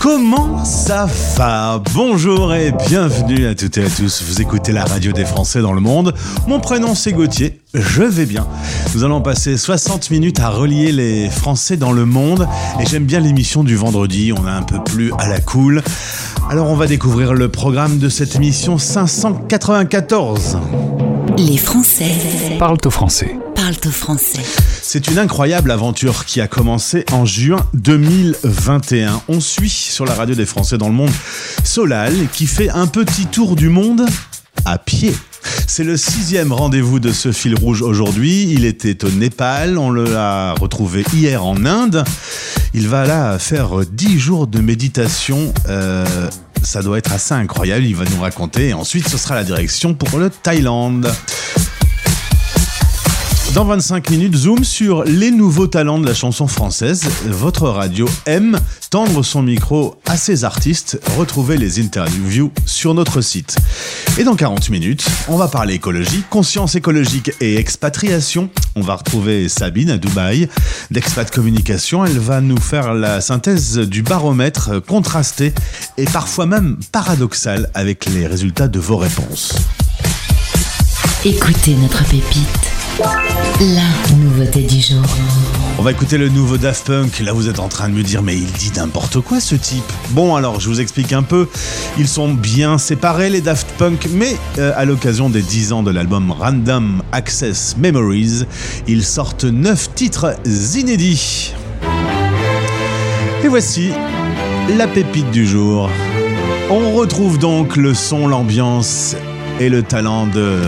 Comment ça va? Bonjour et bienvenue à toutes et à tous. Vous écoutez la radio des Français dans le monde. Mon prénom c'est Gauthier. Je vais bien. Nous allons passer 60 minutes à relier les Français dans le monde. Et j'aime bien l'émission du vendredi. On est un peu plus à la cool. Alors on va découvrir le programme de cette émission 594. Les Français parlent au français. Parlent au français. C'est une incroyable aventure qui a commencé en juin 2021. On suit sur la radio des Français dans le monde Solal qui fait un petit tour du monde à pied. C'est le sixième rendez-vous de ce fil rouge aujourd'hui. Il était au Népal, on l'a retrouvé hier en Inde. Il va là faire dix jours de méditation. Euh, ça doit être assez incroyable, il va nous raconter. Ensuite, ce sera la direction pour le Thaïlande. Dans 25 minutes, zoom sur les nouveaux talents de la chanson française. Votre radio aime tendre son micro à ses artistes. Retrouvez les interviews sur notre site. Et dans 40 minutes, on va parler écologie, conscience écologique et expatriation. On va retrouver Sabine à Dubaï d'Expat Communication. Elle va nous faire la synthèse du baromètre contrasté et parfois même paradoxal avec les résultats de vos réponses. Écoutez notre pépite. La nouveauté du jour. On va écouter le nouveau Daft Punk. Là, vous êtes en train de me dire, mais il dit n'importe quoi ce type. Bon, alors, je vous explique un peu. Ils sont bien séparés, les Daft Punk, mais euh, à l'occasion des 10 ans de l'album Random Access Memories, ils sortent 9 titres inédits. Et voici la pépite du jour. On retrouve donc le son, l'ambiance et le talent de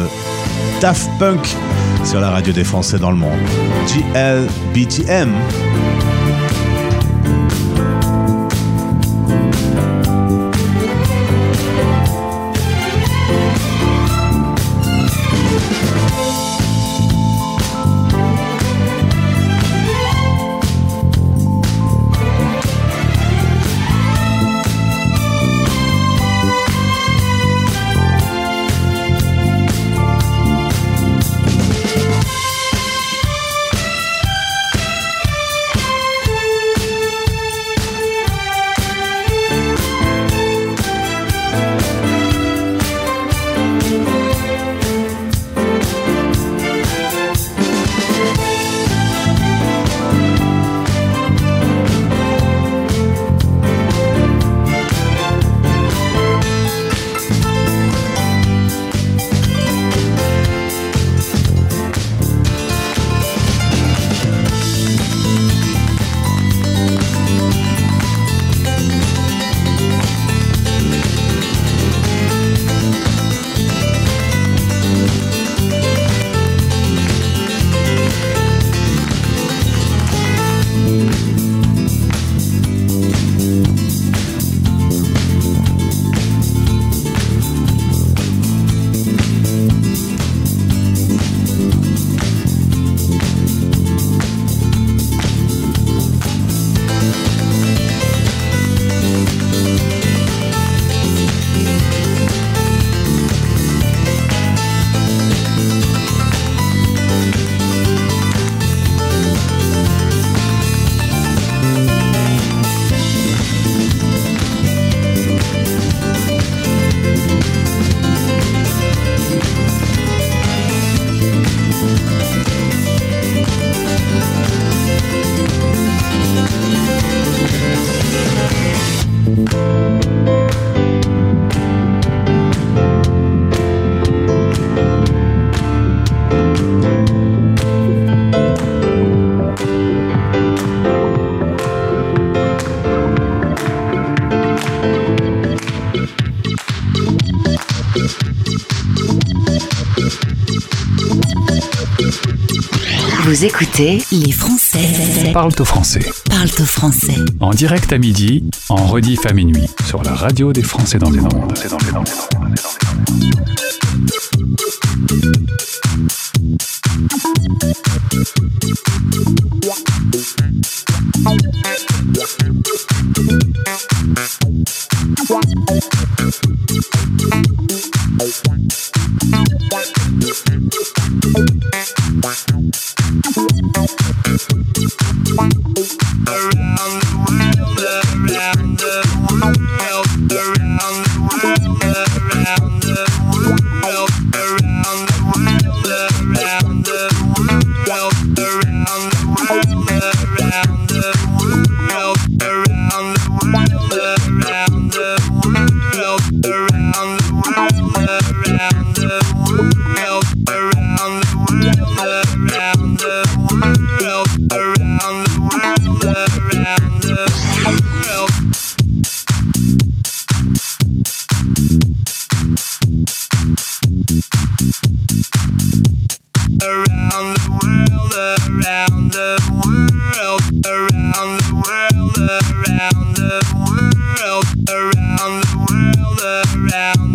Daft Punk sur la radio des Français dans le monde. GLBTM. Vous écoutez les Français. Parle au français. Parle au français. En direct à midi, en rediff à minuit, sur la radio des Français dans les Landes. around.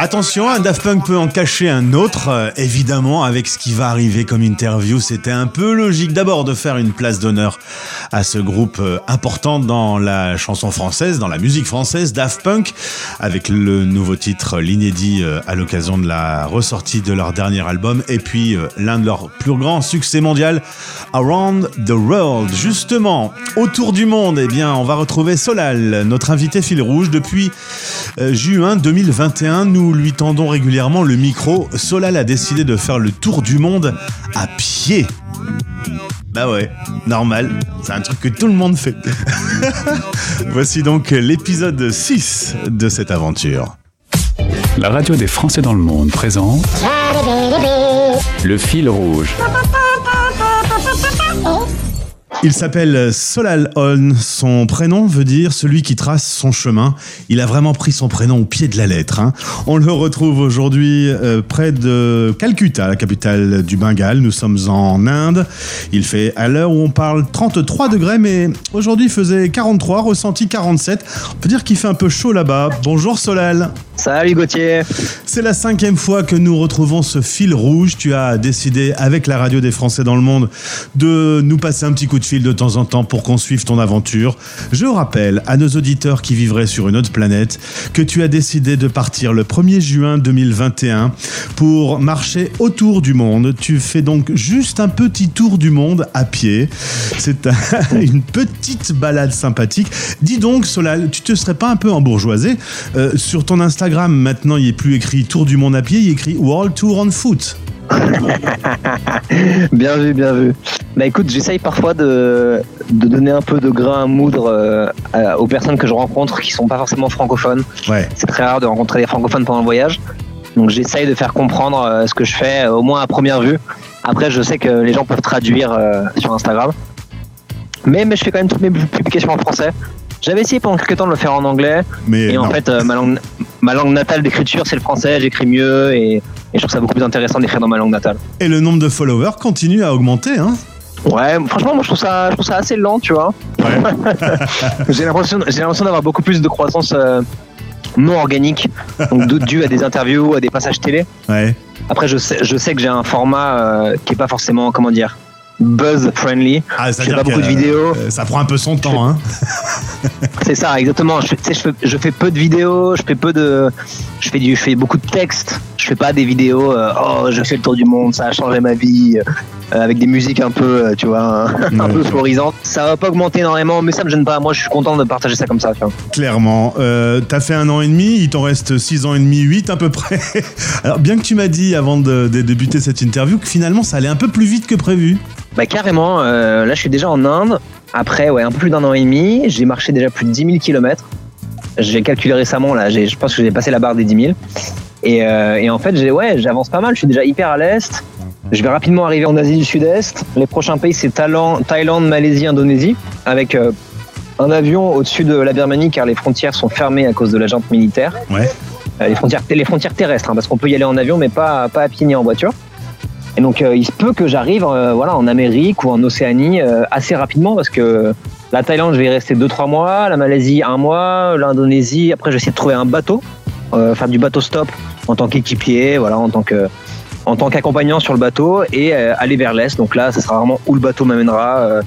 Attention, un Daft Punk peut en cacher un autre. Euh, évidemment, avec ce qui va arriver comme interview, c'était un peu logique d'abord de faire une place d'honneur à ce groupe euh, important dans la chanson française, dans la musique française, Daft Punk, avec le nouveau titre, l'inédit, euh, à l'occasion de la ressortie de leur dernier album, et puis l'un de leurs plus grands succès mondial, Around the World. Justement, autour du monde, eh bien, on va retrouver Solal, notre invité fil rouge depuis juin 2021. Nous lui tendons régulièrement le micro, Solal a décidé de faire le tour du monde à pied. Bah ouais, normal, c'est un truc que tout le monde fait. Voici donc l'épisode 6 de cette aventure. La radio des Français dans le monde présente Le fil rouge. Il s'appelle Solal On. Son prénom veut dire celui qui trace son chemin. Il a vraiment pris son prénom au pied de la lettre. Hein. On le retrouve aujourd'hui euh, près de Calcutta, la capitale du Bengale. Nous sommes en Inde. Il fait à l'heure où on parle 33 degrés, mais aujourd'hui faisait 43, ressenti 47. On peut dire qu'il fait un peu chaud là-bas. Bonjour Solal. Salut Gauthier. C'est la cinquième fois que nous retrouvons ce fil rouge. Tu as décidé, avec la radio des Français dans le monde, de nous passer un petit coup de fil de temps en temps pour qu'on suive ton aventure. Je rappelle à nos auditeurs qui vivraient sur une autre planète que tu as décidé de partir le 1er juin 2021 pour marcher autour du monde. Tu fais donc juste un petit tour du monde à pied. C'est une petite balade sympathique. Dis donc, Solal, tu te serais pas un peu embourgeoisé euh, sur ton Instagram maintenant, il est plus écrit Tour du monde à pied, il est écrit World Tour on Foot. bien vu, bien vu. Bah écoute, j'essaye parfois de, donner un peu de grain à moudre euh, aux personnes que je rencontre qui sont pas forcément francophones. Ouais. C'est très rare de rencontrer des francophones pendant le voyage. Donc j'essaye de faire comprendre euh, ce que je fais, au moins à première vue. Après, je sais que les gens peuvent traduire euh, sur Instagram. Mais, mais je fais quand même toutes mes publications en français. J'avais essayé pendant quelques temps de le faire en anglais. Mais et en fait, ma, langue, ma langue natale d'écriture, c'est le français. J'écris mieux et, et, je trouve ça beaucoup plus intéressant d'écrire dans ma langue natale. Et le nombre de followers continue à augmenter, hein Ouais, franchement, moi je trouve ça, je trouve ça assez lent, tu vois. Ouais. j'ai l'impression, j'ai l'impression d'avoir beaucoup plus de croissance euh, non organique, donc dû à des interviews, à des passages télé. Ouais. Après, je sais, je sais que j'ai un format euh, qui est pas forcément, comment dire, buzz friendly. Ah, ça je fais pas beaucoup de euh, vidéos. Ça prend un peu son temps, hein. C'est ça, exactement. Je fais, je, fais, je fais peu de vidéos, je fais peu de, je fais du, je fais beaucoup de textes. Je fais pas des vidéos, euh, oh, je fais le tour du monde, ça a changé ma vie, euh, avec des musiques un peu, euh, tu vois, un peu florisantes. Ça va pas augmenter énormément, mais ça me gêne pas. Moi, je suis content de partager ça comme ça. tu vois. Clairement. Euh, T'as fait un an et demi, il t'en reste six ans et demi, huit à peu près. Alors, bien que tu m'as dit avant de, de débuter cette interview que finalement ça allait un peu plus vite que prévu. Bah carrément, euh, là je suis déjà en Inde. Après, ouais, un peu plus d'un an et demi, j'ai marché déjà plus de 10 000 km. J'ai calculé récemment, là, je pense que j'ai passé la barre des 10 000. Et, euh, et en fait, j'ai, ouais, j'avance pas mal, je suis déjà hyper à l'est. Je vais rapidement arriver en Asie du Sud-Est. Les prochains pays, c'est Thaïlande, Malaisie, Indonésie, avec euh, un avion au-dessus de la Birmanie, car les frontières sont fermées à cause de la junte militaire. Ouais. Euh, les, frontières, les frontières terrestres, hein, parce qu'on peut y aller en avion, mais pas, pas à pied ni en voiture. Et donc, euh, il se peut que j'arrive euh, voilà, en Amérique ou en Océanie assez rapidement parce que la Thaïlande, je vais y rester 2-3 mois, la Malaisie, un mois, l'Indonésie, après, j'essaie de trouver un bateau, faire du bateau stop en tant qu'équipier, voilà, en tant que en tant qu'accompagnant sur le bateau et euh, aller vers l'est. Donc là, ça sera vraiment où le bateau m'amènera, euh,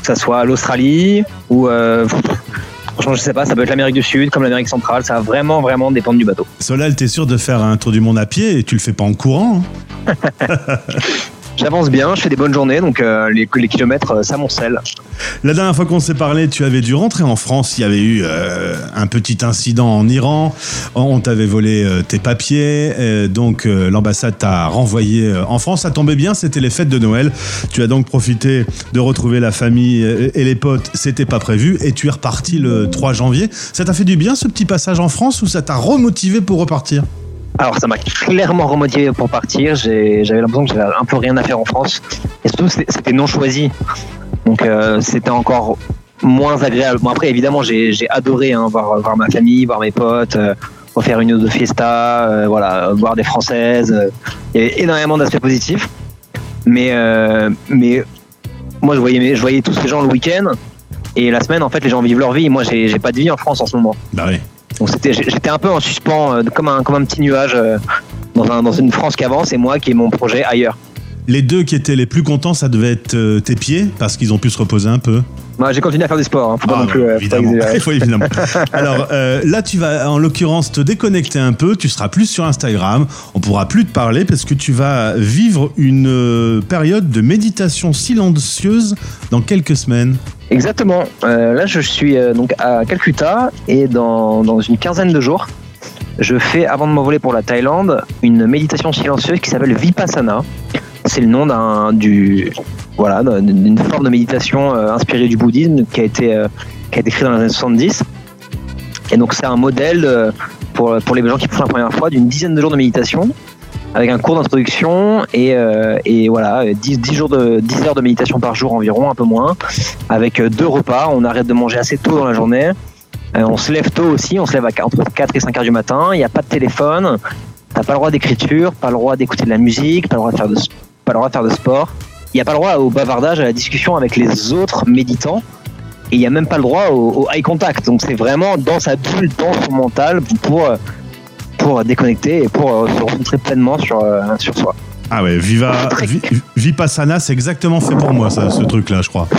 que ça soit l'Australie ou euh, franchement, je sais pas, ça peut être l'Amérique du Sud comme l'Amérique centrale. Ça va vraiment, vraiment dépendre du bateau. Solal, t'es sûr de faire un tour du monde à pied et tu le fais pas en courant hein? J'avance bien, je fais des bonnes journées, donc euh, les, kilomètres, euh, ça m'oncelle. La dernière fois qu'on s'est parlé, tu avais dû rentrer en France. Il y avait eu euh, un petit incident en Iran. On t'avait volé euh, tes papiers. euh, donc euh, l'ambassade t'a renvoyé euh, en France. Ça tombait bien, c'était les fêtes de Noël. Tu as donc profité de retrouver la famille euh, et les potes. C'était pas prévu. Et tu es reparti le 3 janvier. Ça t'a fait du bien ce petit passage en France ou ça t'a remotivé pour repartir? Alors ça m'a clairement remotivé pour partir. J'avais l'impression que j'avais un peu rien à faire en France. Et surtout, c'était non choisi. Donc euh, c'était encore moins agréable. Bon après, évidemment, j'ai adoré hein, voir, ma famille, voir mes potes, euh, refaire une ou deux fiesta, euh, voilà, voir des Françaises. Il y avait énormément d'aspects positifs. Mais, euh, mais moi, je voyais, je voyais tous ces gens le week-end. Et la semaine, en fait, les gens vivent leur vie. Moi, j'ai j'ai pas de vie en France en ce moment. Bah oui. Donc c'était, j'étais un peu en suspens, euh, comme un, comme un petit nuage euh, dans, un- dans une France qui avance et moi qui ai mon projet ailleurs. Les deux qui étaient les plus contents, ça devait être euh, tes pieds parce qu'ils ont pu se reposer un peu. Moi, j'ai continué à faire du sport, hein, faut pas Ah, non plus. bah, pas évidemment. exagérer. Il faut évidemment. Alors euh, là, tu vas en l'occurrence te déconnecter un peu. Tu seras plus sur Instagram. On pourra plus te parler parce que tu vas vivre une période de méditation silencieuse dans quelques semaines. Exactement. Euh, là, je suis euh, donc à Calcutta et dans, dans une quinzaine de jours, je fais, avant de m'envoler pour la Thaïlande, une méditation silencieuse qui s'appelle Vipassana. C'est le nom d'un du voilà d'un- d'une forme de méditation euh, inspirée du bouddhisme qui a été qui a été créée dans les années 70. Et donc c'est un modèle pour pour les gens qui font la première fois d'une dizaine de jours de méditation avec un cours d'introduction et, euh, voilà 10, 10 jours de 10 heures de méditation par jour environ un peu moins avec euh, deux repas. On arrête de manger assez tôt dans la journée. Euh, on se lève tôt aussi. On se lève à, entre 4 et 5 heures du matin. Il n'y a pas de téléphone. T'as pas le droit d'écriture, pas le droit d'écouter de la musique, pas le droit de faire de, pas le droit de, faire de sport. Il n'y a pas le droit au bavardage, à la discussion avec les autres méditants. Et il n'y a même pas le droit au, eye contact. Donc c'est vraiment dans sa bulle, dans son mental pour, pour déconnecter et pour euh, se concentrer pleinement sur, euh, sur soi. Ah ouais, Viva, Vi- Vipassana, c'est exactement fait pour moi, ça, ce truc-là, je crois.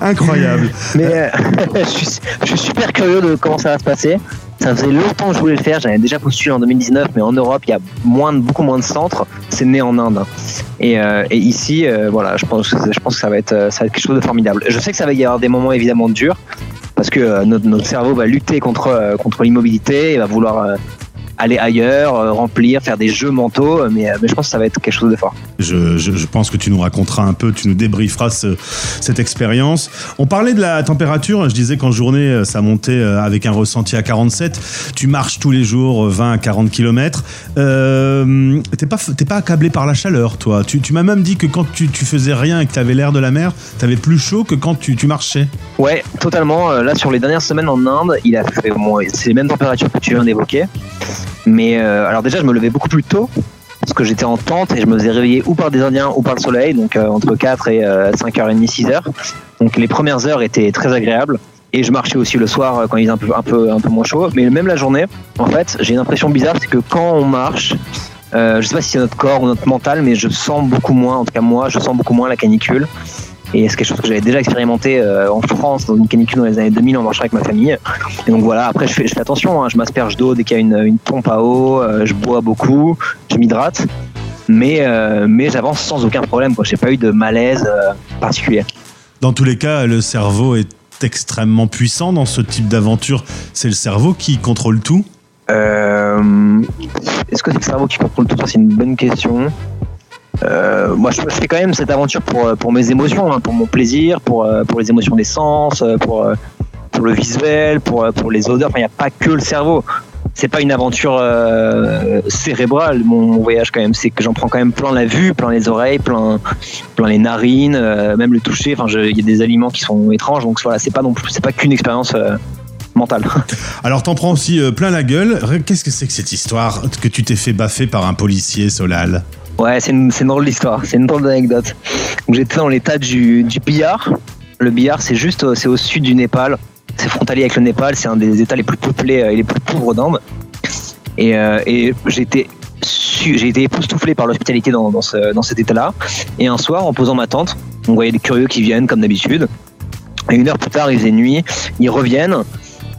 Incroyable. Mais euh, je, suis, je suis super curieux de comment ça va se passer. Ça faisait longtemps que je voulais le faire. J'avais déjà postulé en 2019, mais en Europe, il y a moins de- beaucoup moins de centres. C'est né en Inde. Et, euh, et ici, euh, voilà, je pense, que- je pense que ça va, être, ça va être quelque chose de formidable. Je sais que ça va y avoir des moments évidemment durs, parce que euh, notre, cerveau va lutter contre, euh, contre l'immobilité, il va vouloir euh, aller ailleurs, euh, remplir, faire des jeux mentaux, euh, mais, euh, mais je pense que ça va être quelque chose de fort. Je, je- je pense que tu nous raconteras un peu, tu nous débrieferas ce- cette expérience. On parlait de la température, je disais qu'en journée, ça montait avec un ressenti à 47. Tu marches tous les jours euh, 20 à 40 km. Euh, t'es pas, t'es pas accablé par la chaleur, toi. Tu, tu m'as même dit que quand tu, tu faisais rien et que tu avais l'air de la mer, tu avais plus chaud que quand tu, tu marchais. Ouais, totalement. Là, sur les dernières semaines en Inde, il a fait bon, c'est les mêmes températures que tu viens d'évoquer. Mais euh, alors déjà, je me levais beaucoup plus tôt parce que j'étais en tente et je me faisais réveiller ou par des Indiens ou par le soleil, donc euh, entre 4 et euh, 5h30, 6h. Donc les premières heures étaient très agréables. Et je marchais aussi le soir euh, quand il faisait un peu, un peu, un peu moins chaud. Mais même la journée, en fait, j'ai une impression bizarre, c'est que quand on marche, euh, je sais pas si c'est notre corps ou notre mental, mais je sens beaucoup moins, en tout cas moi, je sens beaucoup moins la canicule. Et c'est quelque chose que j'avais déjà expérimenté euh, en France dans une canicule dans les années 2000 en marchant avec ma famille. Et donc voilà, après je fais, je fais attention, hein. je m'asperge d'eau dès qu'il y a une, une pompe à eau, euh, je bois beaucoup, je m'hydrate, mais, euh, mais j'avance sans aucun problème. Je n'ai pas eu de malaise particulier. Dans tous les cas, le cerveau est extrêmement puissant dans ce type d'aventure. C'est le cerveau qui contrôle tout? Euh, Est-ce que c'est le cerveau qui contrôle tout? C'est une bonne question. Euh, moi, je, fais quand même cette aventure pour, euh, mes émotions, hein, pour mon plaisir, pour, euh, pour les émotions des sens, pour, le visuel, pour, les odeurs. Enfin, il n'y a pas que le cerveau. C'est pas une aventure cérébrale, mon, voyage quand même. C'est que j'en prends quand même plein la vue, plein les oreilles, plein, les narines, même le toucher. Enfin, il y a des aliments qui sont étranges, donc voilà, c'est pas non plus, c'est pas qu'une expérience mentale. Alors t'en prends aussi plein la gueule. Qu'est-ce que c'est que cette histoire que tu t'es fait baffer par un policier, Solal? Ouais, c'est une, une drôle d'histoire, c'est une drôle d'anecdote. J'étais dans l'état du, du billard. Le billard, c'est juste au- c'est au sud du Népal. C'est frontalier avec le Népal, c'est un des états les plus peuplés euh, et les plus pauvres d'Inde. Et, euh, et j'ai été époustouflé par l'hospitalité dans, dans, dans cet état-là. Et un soir, en posant ma tente, on voyait des curieux qui viennent comme d'habitude. Et une heure plus tard, il faisait nuit, ils reviennent.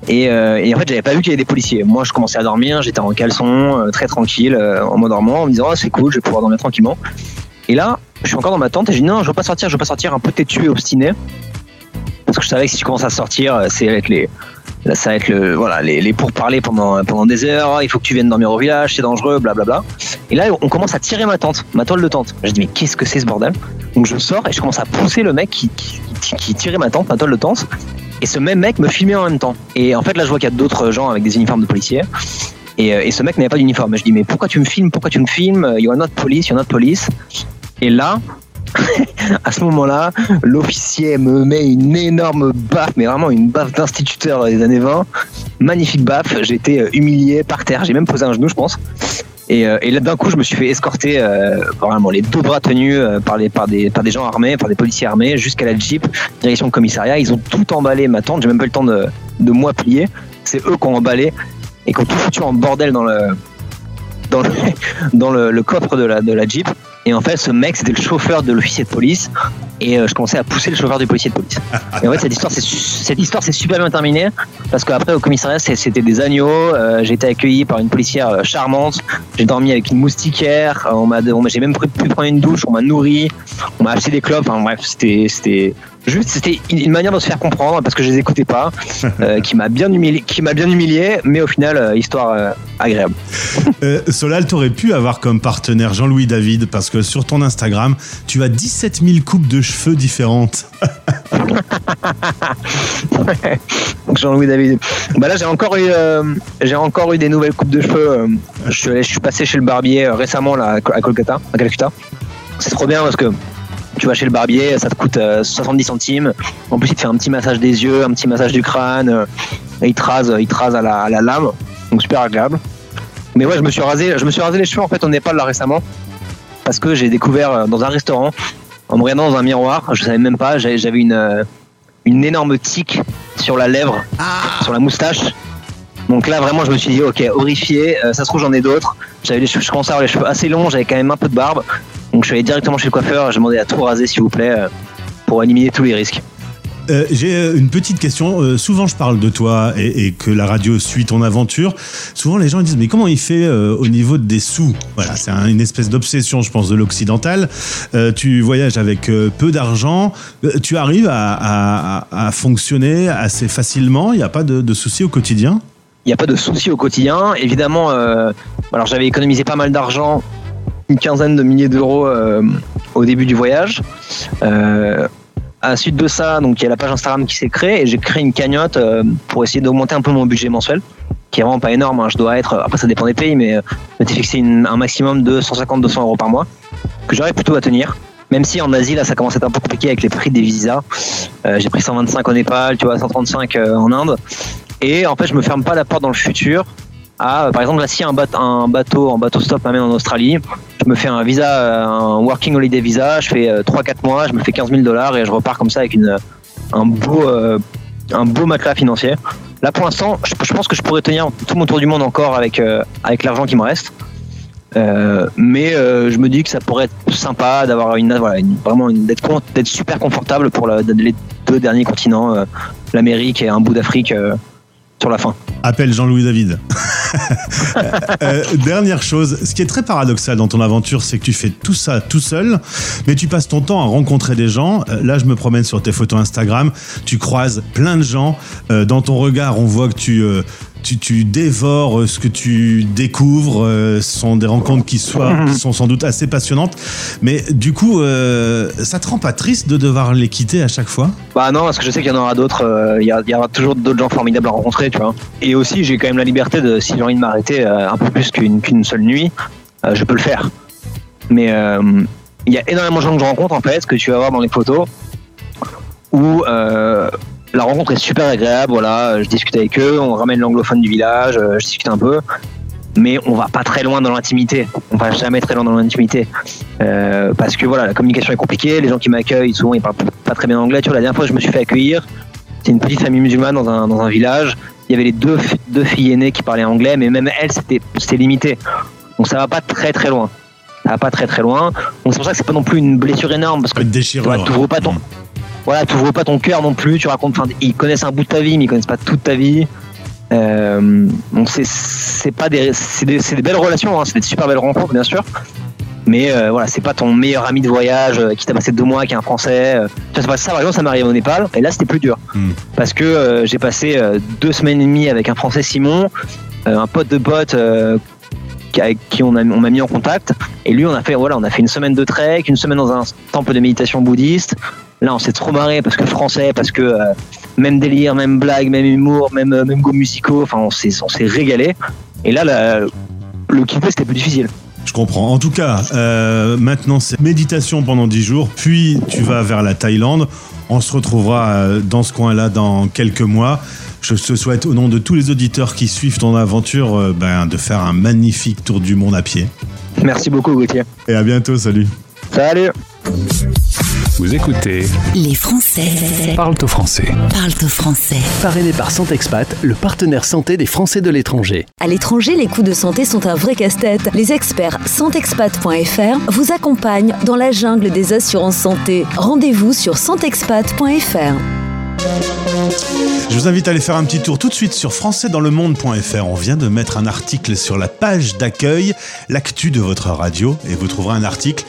Et, euh, et en fait, j'avais pas vu qu'il y avait des policiers. Moi, je commençais à dormir, j'étais en caleçon, euh, très tranquille, euh, en mode dormant, en me disant, oh, c'est cool, je vais pouvoir dormir tranquillement. Et là, je suis encore dans ma tente et je dis, non, je veux pas sortir, je veux pas sortir, un peu têtu et obstiné. Parce que je savais que si tu commences à sortir, ça va être le, voilà, les, les pourparlers pendant, pendant des heures, il faut que tu viennes dormir au village, c'est dangereux, blablabla. Et là, on commence à tirer ma tente, ma toile de tente. Je dis, mais qu'est-ce que c'est ce bordel? Donc je sors et je commence à pousser le mec qui- qui tirait ma tente, ma toile de tente. Et ce même mec me filmait en même temps. Et en fait, là, je vois qu'il y a d'autres gens avec des uniformes de policiers. Et, euh, ce mec n'avait pas d'uniforme. Je dis, mais pourquoi tu me filmes? Pourquoi tu me filmes? You are not police, you are not police. Et là, à ce moment-là, l'officier me met une énorme baffe, mais vraiment une baffe d'instituteur des années 20. Magnifique baffe. J'ai été euh, humilié par terre. J'ai même posé un genou, je pense. Et, euh, et là, d'un coup, je me suis fait escorter, euh, vraiment les deux bras tenus euh, par, les, par, des, par des gens armés, par des policiers armés, jusqu'à la Jeep, direction le commissariat. Ils ont tout emballé ma tente. J'ai même pas le temps de, de moi plier. C'est eux qui ont emballé et qui ont tout foutu en bordel dans le, dans le, dans le coffre de la, de la Jeep. Et en fait, ce mec, c'était le chauffeur de l'officier de police. Et euh, je commençais à pousser le chauffeur du policier de police. Et en fait, cette histoire, c'est su- cette histoire, c'est super bien terminée parce qu'après au commissariat, c'était des agneaux. Euh, j'ai été accueilli par une policière euh, charmante. J'ai dormi avec une moustiquaire. On m'a, on m'a- j'ai même pu prendre une douche. On m'a nourri. On m'a acheté des clopes. Enfin bref, c'était, c'était juste, c'était une manière de se faire comprendre parce que je les écoutais pas, euh, qui m'a bien humilié, qui m'a bien humilié. Mais au final, euh, histoire euh, agréable. Solal, t'aurais pu avoir comme partenaire Jean-Louis David parce que sur ton Instagram, tu as 17 000 coupes de cheveux différentes. Donc, Jean-Louis David. Bah là, j'ai encore eu, euh, j'ai encore eu des nouvelles coupes de cheveux. euh, je, suis passé chez le barbier euh, récemment là, à Kolkata, à Calcutta. C'est trop bien parce que tu vas chez le barbier, ça te coûte euh, 70 centimes. En plus, il te fait un petit massage des yeux, un petit massage du crâne. et il te rase, il à la, lame. Donc super agréable. Mais ouais, je me suis rasé, je me suis rasé les cheveux en fait au Népal là récemment parce que j'ai découvert dans un restaurant en me regardant dans un miroir, je savais même pas, j'avais une euh, une énorme tique sur la lèvre, sur la moustache. Donc là, vraiment, je me suis dit, ok, horrifié, euh, ça se trouve, j'en ai d'autres. J'avais les cheveux, je commençais à avoir les cheveux assez longs, j'avais quand même un peu de barbe. Donc je suis allé directement chez le coiffeur, j'ai demandé à tout raser, s'il vous plaît, euh, pour éliminer tous les risques. Euh, J'ai euh, une petite question. Euh, souvent, je parle de toi et, que la radio suit ton aventure. Souvent, les gens disent mais comment il fait au niveau des sous? Voilà, c'est un- une espèce d'obsession, je pense, de l'occidental. Tu voyages avec peu d'argent. Tu arrives à, fonctionner assez facilement. Il n'y a pas de, de soucis au quotidien? Il n'y a pas de soucis au quotidien. Évidemment, alors j'avais économisé pas mal d'argent, une quinzaine de milliers d'euros au début du voyage. À la suite de ça, donc il y a la page Instagram qui s'est créée et j'ai créé une cagnotte euh, pour essayer d'augmenter un peu mon budget mensuel, qui est vraiment pas énorme. hein. Je dois être, après ça dépend des pays, mais euh, je fixé un maximum de 150-200 euros par mois que j'arrive plutôt à tenir. Même si en Asie, là, ça commence à être un peu compliqué avec les prix des visas. Euh, j'ai pris 125 au Népal, tu vois, 135 euh, en Inde. Et en fait, je me ferme pas la porte dans le futur. À, par exemple, là, si un, bateau, un bateau en bateau stop m'amène en Australie, je me fais un visa, euh, un working holiday visa, je fais 3-4 mois, je me fais 15 000 dollars et je repars comme ça avec une, un beau, euh, un beau matelas financier. Là, pour l'instant, je, pense que je pourrais tenir tout mon tour du monde encore avec, euh, avec l'argent qui me reste. Euh, mais euh, je me dis que ça pourrait être sympa d'avoir une, voilà, une- vraiment d'être d'être super confortable pour les deux derniers continents, euh, l'Amérique et un bout d'Afrique euh, la fin. Appelle Jean-Louis David. Euh, dernière chose, ce qui est très paradoxal dans ton aventure, c'est que tu fais tout ça tout seul, mais tu passes ton temps à rencontrer des gens. Euh, là, je me promène sur tes photos Instagram, tu croises plein de gens. Euh, dans ton regard, on voit que tu, tu, tu dévores euh, ce que tu découvres. Euh, ce sont des rencontres qui, soient, qui sont sans doute assez passionnantes. Mais du coup, euh, ça te rend pas triste de devoir les quitter à chaque fois? Bah non, parce que je sais qu'il y en aura d'autres. euh, Il y, aura toujours d'autres gens formidables à rencontrer, tu vois. Et aussi, j'ai quand même la liberté de, si j'ai envie de m'arrêter euh, un peu plus qu'une seule nuit, euh, je peux le faire. Mais euh, il y a énormément de gens que je rencontre en fait, que tu vas voir dans les photos, où euh, la rencontre est super agréable. Voilà, je discute avec eux, on ramène l'anglophone du village, euh, je discute un peu. Mais on va pas très loin dans l'intimité. On va jamais très loin dans l'intimité. Euh, parce que voilà, la communication est compliquée. Les gens qui m'accueillent, souvent, ils parlent pas très bien anglais. Tu vois, la dernière fois, je me suis fait accueillir. C'est une petite famille musulmane dans un, dans un village. Il y avait les deux, fi- deux filles aînées qui parlaient anglais, mais même elles, c'était limité. Donc ça va pas très très loin. Ça va pas très très loin. Donc c'est pour ça que c'est pas non plus une blessure énorme parce que Une déchirure. voilà, t'ouvres pas ton, Voilà, t'ouvres pas ton cœur non plus. Tu racontes, enfin, ils connaissent un bout de ta vie, mais ils connaissent pas toute ta vie. Euh, donc c'est c'est pas des c'est des, c'est des belles relations, hein, c'est des super belles rencontres bien sûr. Mais euh, voilà, c'est pas ton meilleur ami de voyage euh, qui t'a passé deux mois, qui est un Français. Ça, pas ça, par exemple, ça m'est arrivé au Népal, et là c'était plus dur. Mm. Parce que j'ai passé deux semaines et demie avec un Français Simon, un pote de pote avec qui on m'a mis en contact. Et lui, on a fait voilà, on a fait une semaine de trek, une semaine dans un temple de méditation bouddhiste. Là, on s'est trop marré parce que français, parce que euh, même délire, même blague, même humour, même euh, même goûts musicaux. Enfin, on s'est on s'est régalé. Et là, le kiffer, c'était plus difficile. Je comprends. En tout cas, euh, maintenant c'est méditation pendant 10 jours, puis tu vas vers la Thaïlande. On se retrouvera euh, dans ce coin-là dans quelques mois. Je te souhaite, au nom de tous les auditeurs qui suivent ton aventure, euh, ben, de faire un magnifique tour du monde à pied. Merci beaucoup, Gauthier. Et à bientôt, salut. Salut. Vous écoutez Les Français Parle au français. parlent au français. Parrainé par Santexpat, le partenaire santé des Français de l'étranger. À l'étranger, les coûts de santé sont un vrai casse-tête. Les experts santexpat.fr vous accompagnent dans la jungle des assurances santé. Rendez-vous sur santexpat.fr. Je vous invite à aller faire un petit tour tout de suite sur françaisdanslemonde.fr. On vient de mettre un article sur la page d'accueil, l'actu de votre radio, et vous trouverez un article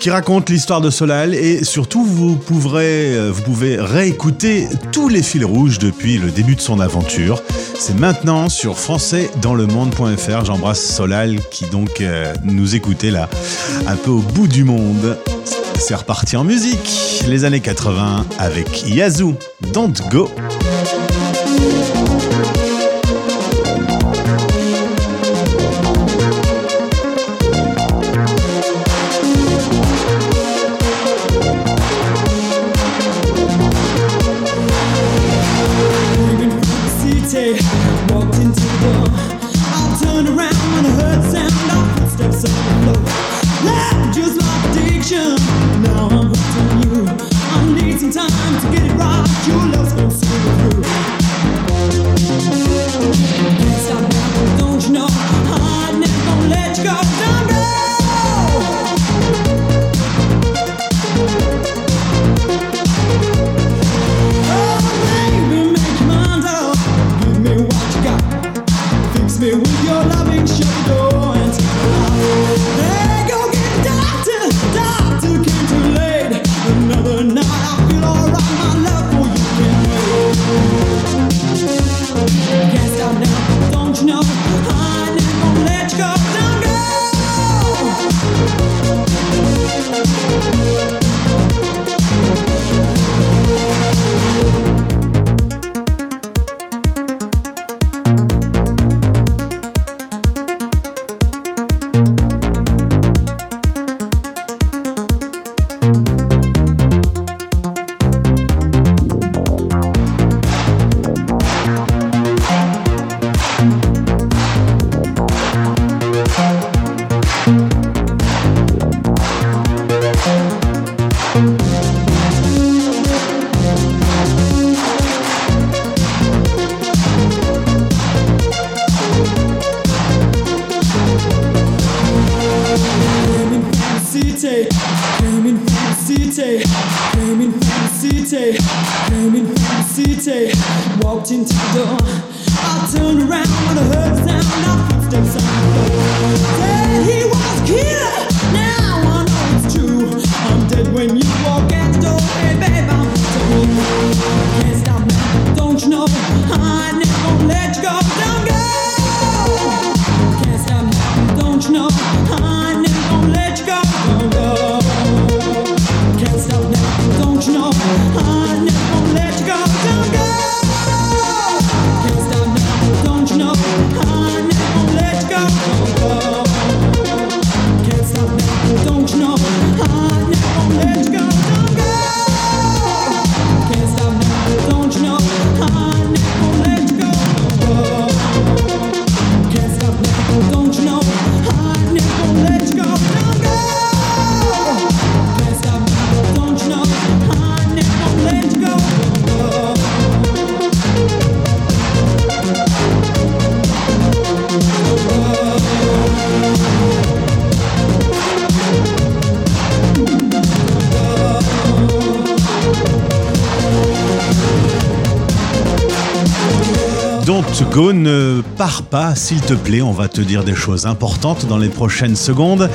qui raconte l'histoire de Solal et surtout euh, vous pouvez réécouter tous les fils rouges depuis le début de son aventure. C'est maintenant sur françaisdanslemonde.fr. J'embrasse Solal qui donc euh, nous écoutait là un peu au bout du monde. C'est reparti en musique, les années 80 avec Yazoo, Don't Go. Some time to get it right. Your love's walked into the door. I turned around when I heard the sound of footsteps on the floor. Said he was killer, now I know it's true. I'm dead when you walk out the door. Hey babe, I'm through. Can't stop now, don't you know? I never let you go. Go, ne pars pas, s'il te plaît. On va te dire des choses importantes dans les prochaines secondes.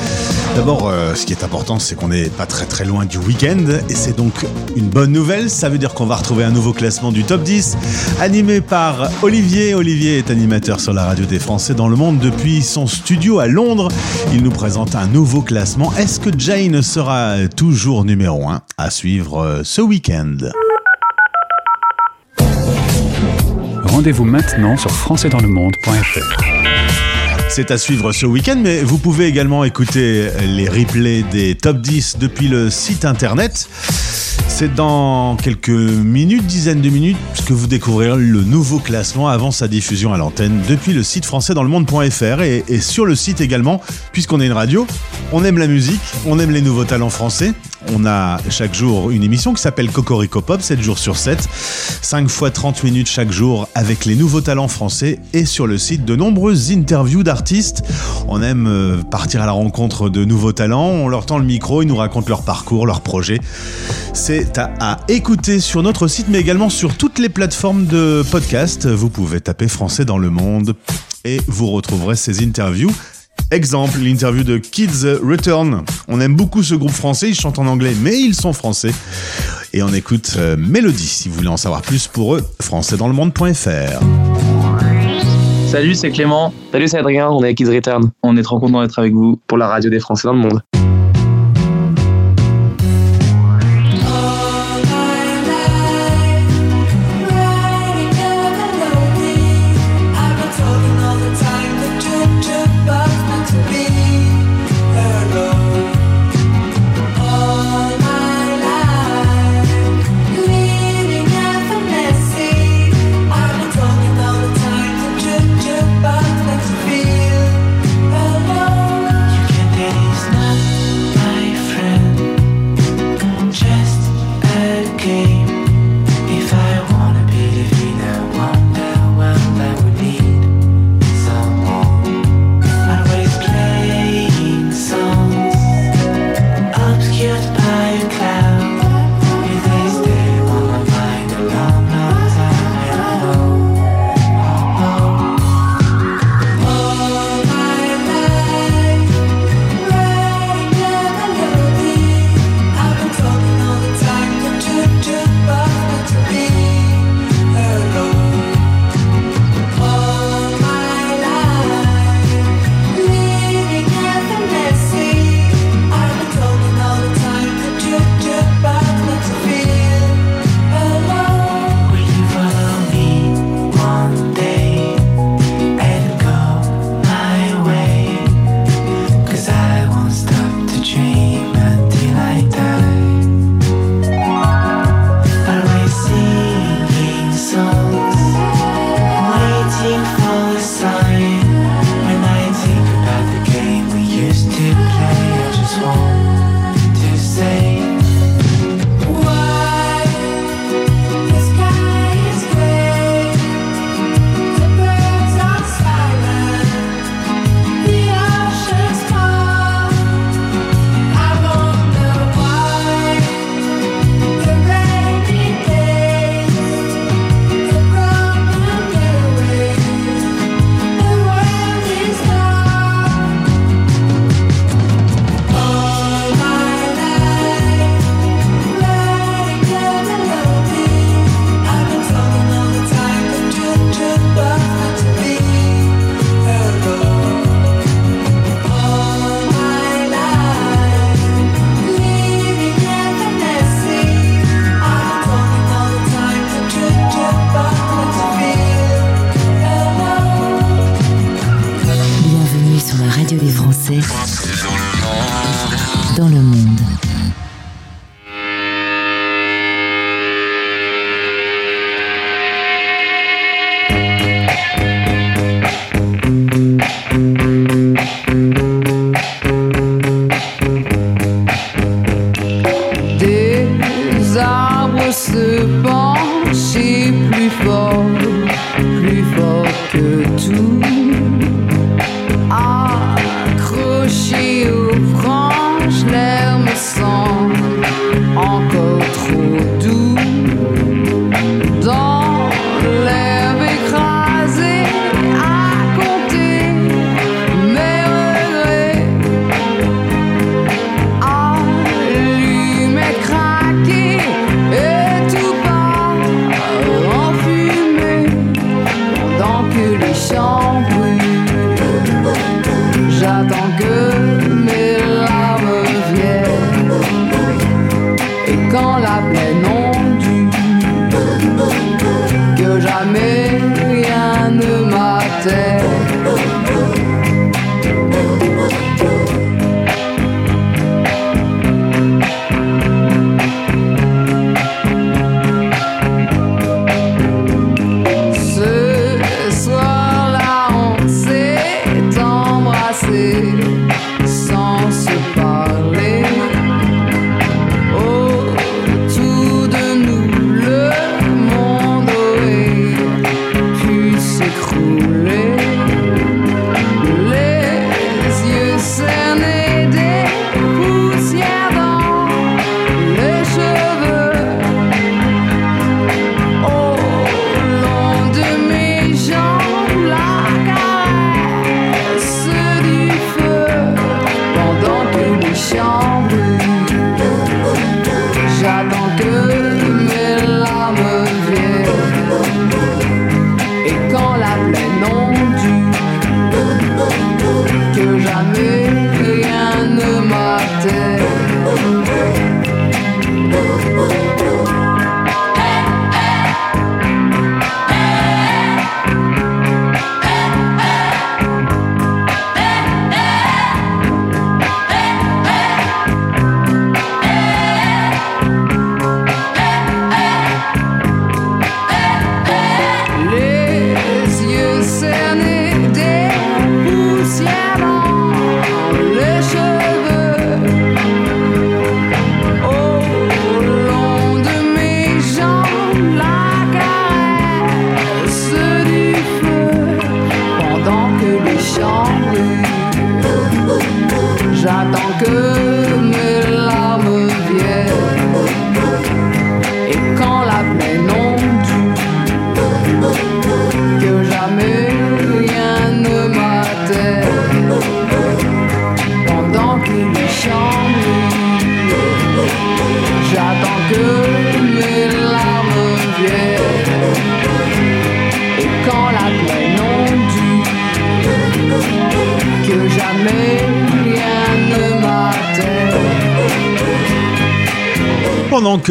D'abord, euh, ce qui est important, c'est qu'on n'est pas très très loin du week-end. Et c'est donc une bonne nouvelle. Ça veut dire qu'on va retrouver un nouveau classement du top 10, animé par Olivier. Olivier est animateur sur la radio des Français dans le monde depuis son studio à Londres. Il nous présente un nouveau classement. Est-ce que Jane sera toujours numéro 1 à suivre euh, ce week-end? Rendez-vous maintenant sur françaisdanslemonde.fr. C'est à suivre ce week-end, mais vous pouvez également écouter les replays des top 10 depuis le site internet. C'est dans quelques minutes, dizaines de minutes, que vous découvrirez le nouveau classement avant sa diffusion à l'antenne depuis le site français dans le monde.fr et, et sur le site également, puisqu'on est une radio, on aime la musique, on aime les nouveaux talents français. On a chaque jour une émission qui s'appelle Cocorico Pop, 7 jours sur 7, 5 fois 30 minutes chaque jour avec les nouveaux talents français et sur le site de nombreuses interviews d'artistes. On aime euh, partir à la rencontre de nouveaux talents, on leur tend le micro, ils nous racontent leur parcours, leurs projets. C'est à, à écouter sur notre site mais également sur toutes les plateformes de podcast. Vous pouvez taper français dans le monde et vous retrouverez ces interviews Exemple, l'interview de Kids Return. On aime beaucoup ce groupe français, ils chantent en anglais, mais ils sont français. Et on écoute euh, Mélodie, si vous voulez en savoir plus pour eux, françaisdanslemonde.fr. Salut, c'est Clément. Salut, c'est Adrien, on est avec Kids Return. On est trop content d'être avec vous pour la radio des Français dans le monde.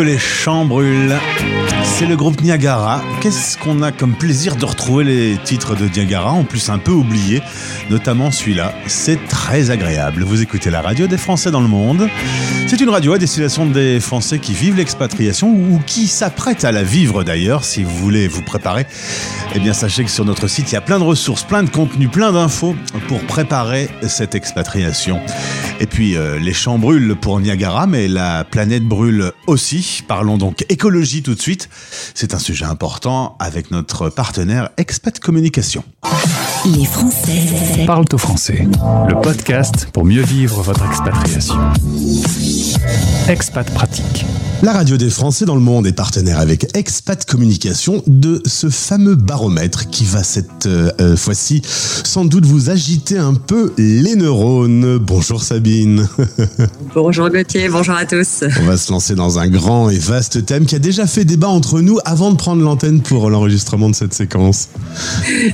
Les champs le groupe Niagara. Qu'est-ce qu'on a comme plaisir de retrouver les titres de Niagara, en plus un peu oubliés, notamment celui-là. C'est très agréable. Vous écoutez la radio des Français dans le monde. C'est une radio à destination des Français qui vivent l'expatriation ou qui s'apprêtent à la vivre d'ailleurs. Si vous voulez vous préparer, eh bien sachez que sur notre site, il y a plein de ressources, plein de contenus, plein d'infos pour préparer cette expatriation. Et puis euh, les champs brûlent pour Niagara, mais la planète brûle aussi. Parlons donc écologie tout de suite. C'est un sujet important avec notre partenaire Expat Communication. Les Français Parle au français, le podcast pour mieux vivre votre expatriation. Expat pratique. La radio des Français dans le monde est partenaire avec Expat Communication de ce fameux baromètre qui va cette euh, euh, fois-ci sans doute vous agiter un peu les neurones. Bonjour Sabine. Bonjour Gauthier, bonjour à tous. On va se lancer dans un grand et vaste thème qui a déjà fait débat entre nous avant de prendre l'antenne pour l'enregistrement de cette séquence.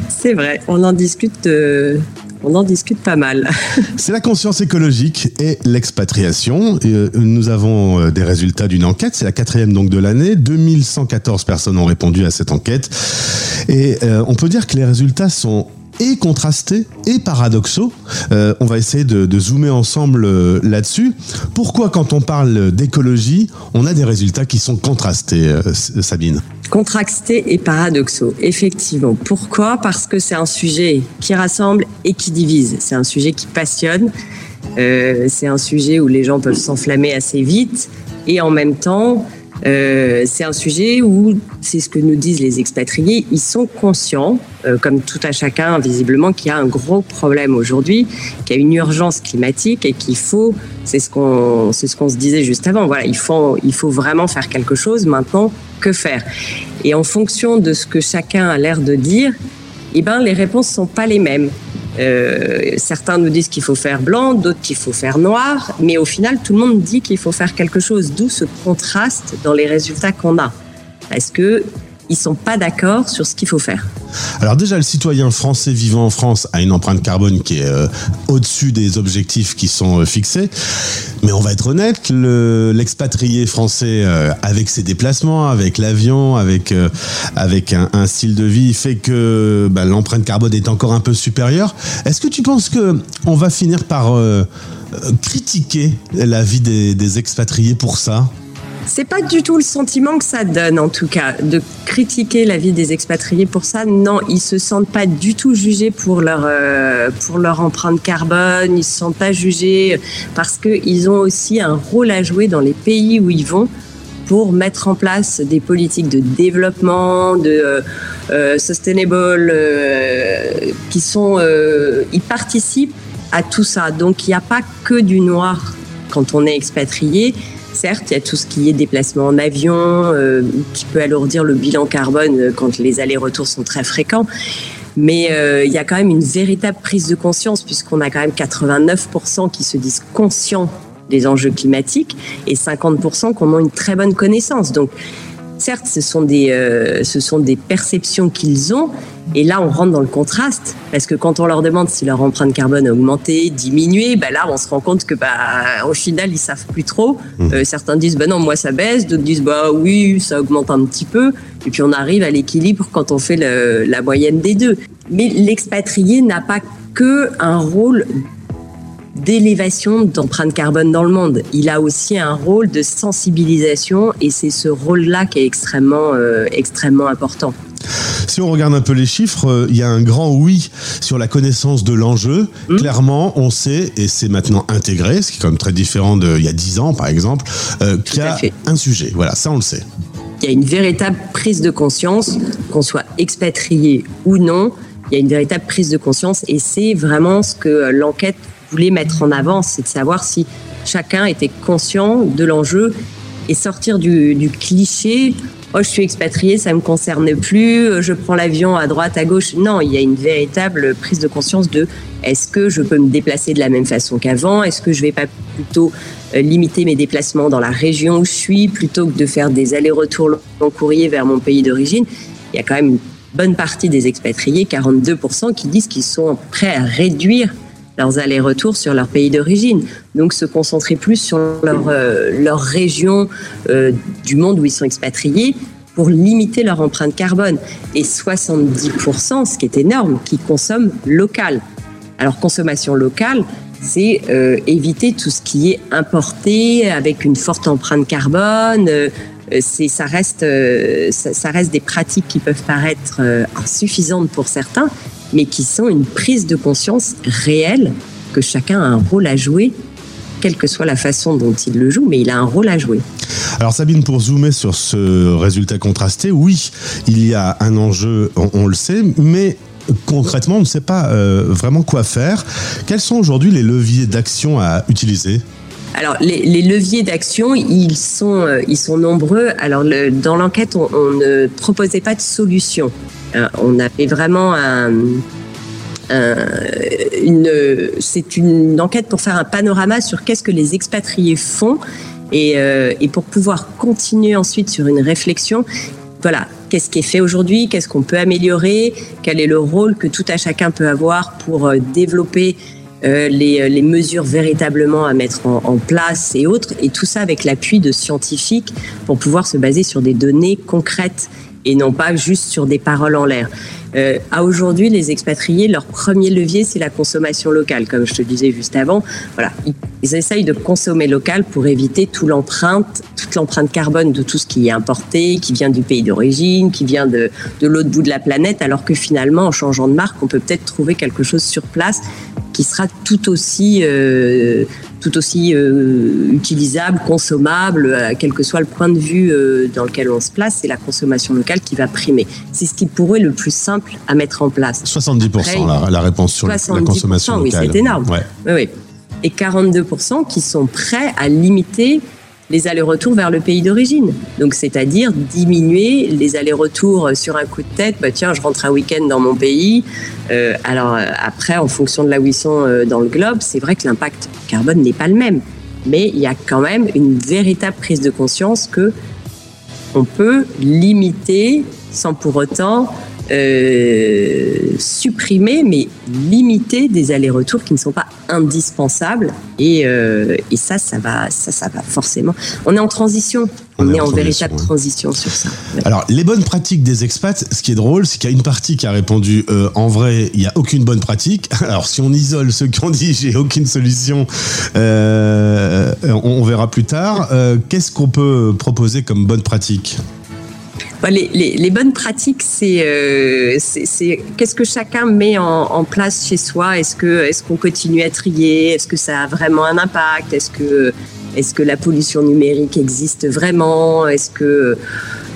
C'est vrai, on en discute, euh, on en discute pas mal. C'est la conscience écologique et l'expatriation. Euh, Nous avons euh, des résultats d'une enquête, c'est la quatrième donc de l'année. 2114 personnes ont répondu à cette enquête. Et euh, on peut dire que les résultats sont et contrastés et paradoxaux. Euh, on va essayer de, zoomer ensemble euh, là-dessus. Pourquoi quand on parle d'écologie, on a des résultats qui sont contrastés, euh, Sabine? Contrastés et paradoxaux, effectivement. Pourquoi? Parce que c'est un sujet qui rassemble et qui divise. C'est un sujet qui passionne. C'est un sujet où les gens peuvent s'enflammer assez vite. Et en même temps, euh, c'est un sujet où, c'est ce que nous disent les expatriés, ils sont conscients, euh, comme tout à chacun visiblement, qu'il y a un gros problème aujourd'hui, qu'il y a une urgence climatique et qu'il faut, c'est ce qu'on, ce se disait juste avant. Voilà, il faut, il faut vraiment faire quelque chose. Maintenant, que faire? Et en fonction de ce que chacun a l'air de dire, eh ben, les réponses sont pas les mêmes. Euh, certains nous disent qu'il faut faire blanc, d'autres qu'il faut faire noir, mais au final, tout le monde dit qu'il faut faire quelque chose, d'où ce contraste dans les résultats qu'on a. Parce que ils sont pas d'accord sur ce qu'il faut faire. Alors déjà, le citoyen français vivant en France a une empreinte carbone qui est euh, au-dessus des objectifs qui sont euh, fixés. Mais on va être honnête, le- l'expatrié français, euh, avec ses déplacements, avec l'avion, avec, avec un, style de vie, fait que bah, l'empreinte carbone est encore un peu supérieure. Est-ce que tu penses que on va finir par critiquer la vie des expatriés pour ça? C'est pas du tout le sentiment que ça donne, en tout cas, de critiquer la vie des expatriés pour ça. Non, ils se sentent pas du tout jugés pour leur euh, pour leur empreinte carbone. Ils se sentent pas jugés parce que ils ont aussi un rôle à jouer dans les pays où ils vont pour mettre en place des politiques de développement, de euh, euh, sustainable, qui sont, ils participent à tout ça. Donc il n'y a pas que du noir quand on est expatrié. Certes, il y a tout ce qui est déplacement en avion, euh, qui peut alourdir le bilan carbone euh, quand les allers-retours sont très fréquents. Mais euh, il y a quand même une véritable prise de conscience, puisqu'on a quand même 89% qui se disent conscients des enjeux climatiques et 50% qui en ont une très bonne connaissance. Donc, certes, ce sont des, euh, ce sont des perceptions qu'ils ont. Et là, on rentre dans le contraste, parce que quand on leur demande si leur empreinte carbone a augmenté, diminué, bah là, on se rend compte que, bah, au final, ils savent plus trop. Euh, certains disent, bah non, moi ça baisse, d'autres disent, bah oui, ça augmente un petit peu. Et puis on arrive à l'équilibre quand on fait le- la moyenne des deux. Mais l'expatrié n'a pas que un rôle d'élévation d'empreinte carbone dans le monde. Il a aussi un rôle de sensibilisation et c'est ce rôle-là qui est extrêmement, euh, extrêmement important. Si on regarde un peu les chiffres, euh, il y a un grand oui sur la connaissance de l'enjeu. Clairement, on sait, et c'est maintenant intégré, ce qui est quand même très différent d'il y a 10 ans, par exemple, euh, qu'il y a un sujet. Voilà, ça on le sait. Il y a une véritable prise de conscience, qu'on soit expatrié ou non, il y a une véritable prise de conscience et c'est vraiment ce que euh, l'enquête voulait mettre en avant, c'est de savoir si chacun était conscient de l'enjeu et sortir du, cliché oh je suis expatrié ça me concerne plus je prends l'avion à droite à gauche non il y a une véritable prise de conscience de est-ce que je peux me déplacer de la même façon qu'avant? Est-ce que je vais pas plutôt euh, limiter mes déplacements dans la région où je suis plutôt que de faire des allers-retours long courrier vers mon pays d'origine? Il y a quand même une bonne partie des expatriés 42% qui disent qu'ils sont prêts à réduire leurs allers-retours sur leur pays d'origine. Donc se concentrer plus sur leur, euh, leur région euh, du monde où ils sont expatriés pour limiter leur empreinte carbone. Et 70%, ce qui est énorme, qui consomment local. Alors consommation locale, c'est euh, éviter tout ce qui est importé avec une forte empreinte carbone. c'est, ça, reste, ça, reste des pratiques qui peuvent paraître insuffisantes pour certains, mais qui sont une prise de conscience réelle que chacun a un rôle à jouer, quelle que soit la façon dont il le joue, mais il a un rôle à jouer. Alors Sabine, pour zoomer sur ce résultat contrasté, oui, il y a un enjeu, on, le sait, mais concrètement, on ne sait pas euh, vraiment quoi faire. Quels sont aujourd'hui les leviers d'action à utiliser? Alors, les, les leviers d'action, ils sont, euh, ils sont nombreux. Alors, le- dans l'enquête, on, on ne proposait pas de solution. Euh, on avait vraiment un, un- une, c'est une enquête pour faire un panorama sur qu'est-ce que les expatriés font et, euh, et pour pouvoir continuer ensuite sur une réflexion. Voilà, qu'est-ce qui est fait aujourd'hui, qu'est-ce qu'on peut améliorer, quel est le rôle que tout à chacun peut avoir pour euh, développer euh, les, les mesures véritablement à mettre en, en place et autres, et tout ça avec l'appui de scientifiques pour pouvoir se baser sur des données concrètes et non pas juste sur des paroles en l'air. Euh, à aujourd'hui, les expatriés, leur premier levier, c'est la consommation locale. Comme je te disais juste avant, voilà, ils, essayent de consommer local pour éviter tout l'empreinte, toute l'empreinte carbone de tout ce qui est importé, qui vient du pays d'origine, qui vient de, de l'autre bout de la planète, alors que finalement, en changeant de marque, on peut peut-être trouver quelque chose sur place qui sera tout aussi euh, tout aussi euh, utilisable, consommable, euh, quel que soit le point de vue euh, dans lequel on se place, c'est la consommation locale qui va primer. C'est ce qui pour eux est le plus simple à mettre en place. 70% Après, la, la réponse sur la 70%, consommation oui, locale. c'est énorme. Ouais. Oui, oui. Et 42% qui sont prêts à limiter les allers-retours vers le pays d'origine. Donc, c'est-à-dire diminuer les allers-retours sur un coup de tête. Bah, tiens, je rentre un week-end dans mon pays. Euh, alors, euh, après, en fonction de là où ils sont euh, dans le globe, c'est vrai que l'impact carbone n'est pas le même. Mais il y a quand même une véritable prise de conscience que on peut limiter sans pour autant euh, supprimer, mais limiter des allers-retours qui ne sont pas indispensables. Et, euh, et ça, ça va, ça, ça va forcément. On est en transition. On, On est en transition, véritable ouais. transition sur ça. Ouais. Alors, les bonnes pratiques des expats, ce qui est drôle, c'est qu'il y a une partie qui a répondu euh, en vrai, il n'y a aucune bonne pratique. Alors, si on isole ceux qui ont dit j'ai aucune solution, on, on verra plus tard. Qu'est-ce qu'on peut proposer comme bonne pratique? Les, les- bonnes pratiques, c'est euh, c'est- qu'est-ce que chacun met en, place chez soi? Est-ce que est-ce qu'on continue à trier? Est-ce que ça a vraiment un impact? Est-ce que est-ce que la pollution numérique existe vraiment? Est-ce que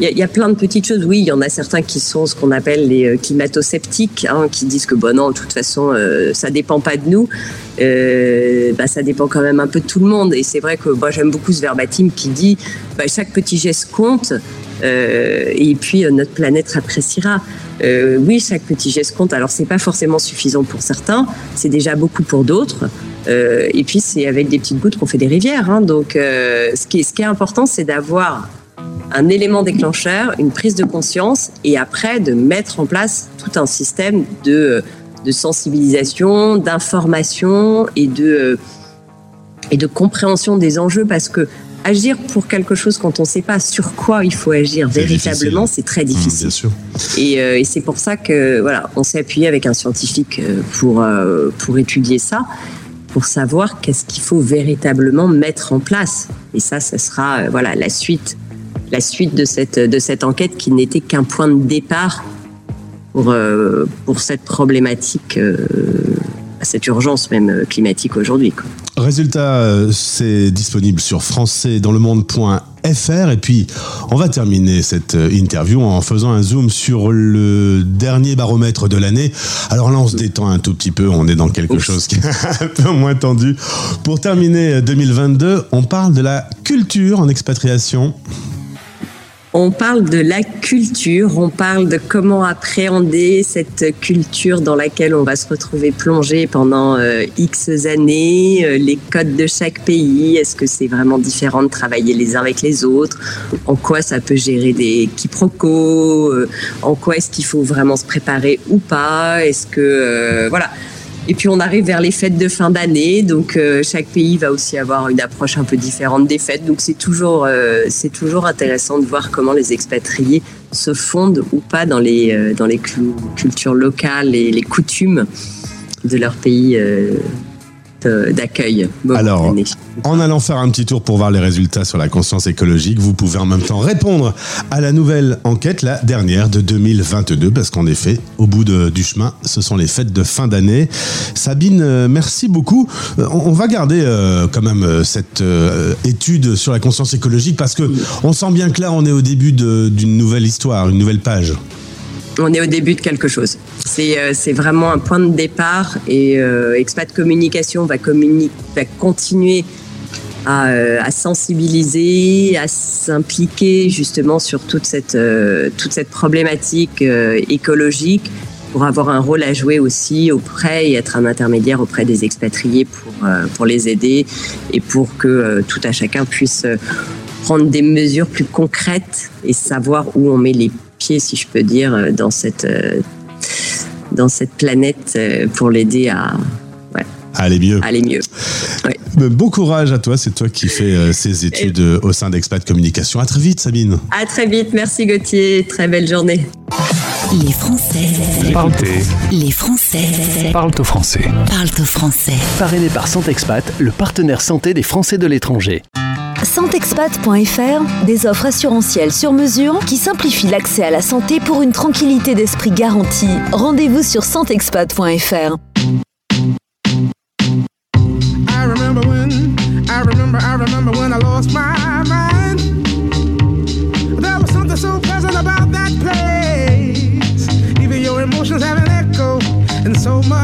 il y, a- il y a plein de petites choses. Oui, il y en a certains qui sont ce qu'on appelle les euh, climato-sceptiques, hein, qui disent que bon non, de toute façon, euh, ça dépend pas de nous. Euh, bah, ça dépend quand même un peu de tout le monde. Et c'est vrai que moi j'aime beaucoup ce verbatim qui dit bah, chaque petit geste compte. Euh, et puis euh, notre planète appréciera. Euh, oui, chaque petit geste compte. Alors c'est pas forcément suffisant pour certains, c'est déjà beaucoup pour d'autres. Et puis c'est avec des petites gouttes qu'on fait des rivières. hein. Donc ce, qui est, important, c'est d'avoir un élément déclencheur, une prise de conscience, et après de mettre en place tout un système de, sensibilisation, d'information et de, et de compréhension des enjeux, parce que agir pour quelque chose quand on ne sait pas sur quoi il faut agir véritablement, c'est très Mmh, difficile. Bien sûr. Et, euh, et c'est pour ça que voilà, on s'est appuyé avec un scientifique euh, pour euh, pour étudier ça, pour savoir qu'est-ce qu'il faut véritablement mettre en place. Et ça, ce sera euh, voilà la suite, la suite de cette de cette enquête qui n'était qu'un point de départ pour pour cette problématique, cette urgence même euh, climatique aujourd'hui. Résultat, euh, c'est disponible sur françaisdanslemonde.fr et puis on va terminer cette euh, interview en faisant un zoom sur le dernier baromètre de l'année. Alors là, on se détend un tout petit peu, on est dans quelque chose qui est un peu moins tendu. Pour terminer euh, 2022, on parle de la culture en expatriation. On parle de la culture, on parle de comment appréhender cette culture dans laquelle on va se retrouver plongé pendant euh, X années, euh, les codes de chaque pays, est-ce que c'est vraiment différent de travailler les uns avec les autres, en quoi ça peut gérer des quiproquos, euh, en quoi est-ce qu'il faut vraiment se préparer ou pas, est-ce que... euh, voilà. Et puis on arrive vers les fêtes de fin d'année, donc euh, chaque pays va aussi avoir une approche un peu différente des fêtes. Donc c'est toujours, euh, c'est toujours intéressant de voir comment les expatriés se fondent ou pas dans les, euh, dans les cultures locales et les coutumes de leur pays euh, d'accueil. Alors. En allant faire un petit tour pour voir les résultats sur la conscience écologique, vous pouvez en même temps répondre à la nouvelle enquête, la dernière de 2022, parce qu'en effet, au bout de- du chemin, ce sont les fêtes de fin d'année. Sabine, euh, merci beaucoup. Euh, On on va garder euh, quand même cette euh, étude sur la conscience écologique, parce que on sent bien que là, on est au début d'une nouvelle histoire, une nouvelle page. On est au début de quelque chose. C'est euh, c'est vraiment un point de départ et euh, Expat Communication va, va continuer à, euh, à sensibiliser, à s'impliquer justement sur toute cette, euh, toute cette problématique euh, écologique pour avoir un rôle à jouer aussi auprès et être un intermédiaire auprès des expatriés pour, euh, pour les aider et pour que tout à chacun puisse prendre des mesures plus concrètes et savoir où on met les si je peux dire, euh, dans cette, euh, dans cette planète euh, pour l'aider à Allez mieux. aller mieux. Ouais. Ben, bon courage à toi, c'est toi qui fais ces études au sein d'Expat Communication. À très vite, Sabine. À très vite, merci Gauthier, très belle journée. Les Français. Partez. Les Français. Parle au français. Parlent au français. Parrainé par Santexpat, le partenaire santé des Français de l'étranger. Santexpat.fr, des offres assurantielles sur mesure qui simplifient l'accès à la santé pour une tranquillité d'esprit garantie. Rendez-vous sur santexpat.fr. So much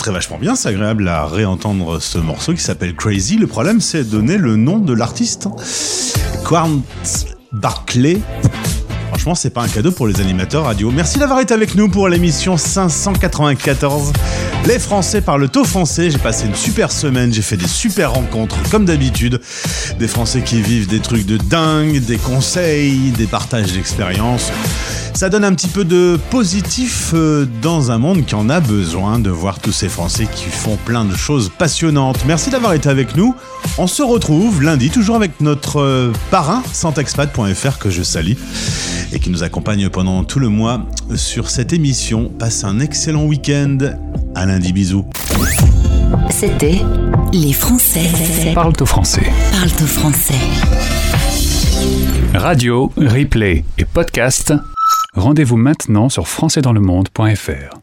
titre vachement bien, c'est agréable à réentendre ce morceau qui s'appelle Crazy. Le problème, c'est de donner le nom de l'artiste. Quartz Barclay. Franchement, c'est pas un cadeau pour les animateurs radio. Merci d'avoir été avec nous pour l'émission 594. Les Français parlent au français. J'ai passé une super semaine, j'ai fait des super rencontres, comme d'habitude. Des Français qui vivent des trucs de dingue, des conseils, des partages d'expériences. Ça donne un petit peu de positif euh, dans un monde qui en a besoin de voir tous ces Français qui font plein de choses passionnantes. Merci d'avoir été avec nous. On se retrouve lundi, toujours avec notre euh, parrain, santexpat.fr, que je salue, et qui nous accompagne pendant tout le mois sur cette émission. Passe un excellent week-end. À lundi, bisous. C'était Les Français. Parle au français. Parlent au français. Radio, replay et podcast. Rendez-vous maintenant sur françaisdanslemonde.fr.